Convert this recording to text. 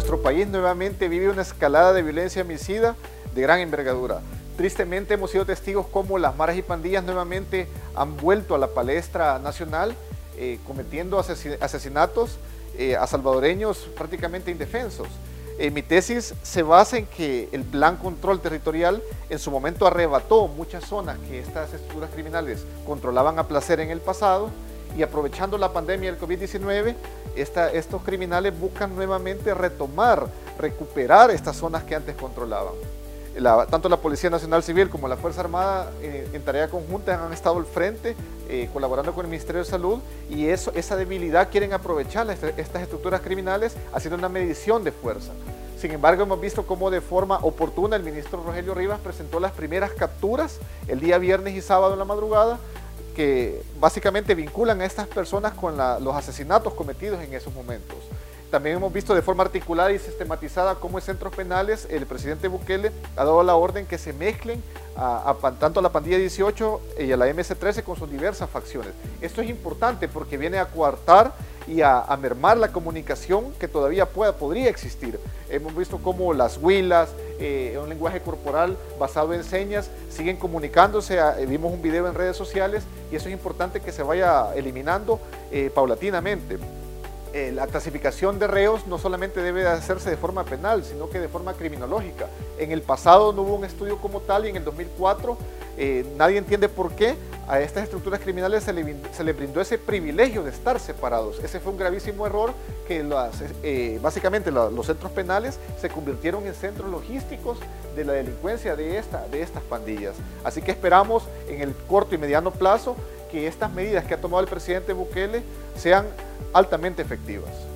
nuestro país nuevamente vive una escalada de violencia homicida de gran envergadura. Tristemente hemos sido testigos cómo las maras y pandillas nuevamente han vuelto a la palestra nacional eh, cometiendo asesinatos eh, a salvadoreños prácticamente indefensos. Eh, mi tesis se basa en que el plan control territorial en su momento arrebató muchas zonas que estas estructuras criminales controlaban a placer en el pasado y aprovechando la pandemia del COVID-19, estos criminales buscan nuevamente retomar, recuperar estas zonas que antes controlaban. tanto la Policía Nacional Civil como la Fuerza Armada eh, en tarea conjunta han estado al frente eh, colaborando con el Ministerio de Salud y esa debilidad quieren aprovechar estas estructuras criminales haciendo una medición de fuerza. Sin embargo, hemos visto cómo de forma oportuna el ministro Rogelio Rivas presentó las primeras capturas el día viernes y sábado en la madrugada que básicamente vinculan a estas personas con los asesinatos cometidos en esos momentos. También hemos visto de forma articulada y sistematizada cómo en centros penales el presidente Bukele ha dado la orden que se mezclen a, tanto a la pandilla 18 y a la MS-13 con sus diversas facciones. Esto es importante porque viene a coartar y a, mermar la comunicación que todavía pueda, podría existir. Hemos visto cómo las huilas, eh, un lenguaje corporal basado en señas, siguen comunicándose. Ah, vimos un video en redes sociales y eso es importante que se vaya eliminando eh, paulatinamente. Eh, la clasificación de reos no solamente debe hacerse de forma penal, sino que de forma criminológica. En el pasado no hubo un estudio como tal y en el 2004 eh, nadie entiende por qué a estas estructuras criminales se le, brindó ese privilegio de estar separados. Ese fue un gravísimo error que eh, básicamente los centros penales se convirtieron en centros logísticos de la delincuencia de, esta, de estas pandillas. Así que esperamos en el corto y mediano plazo que estas medidas que ha tomado el presidente Bukele sean altamente efectivas.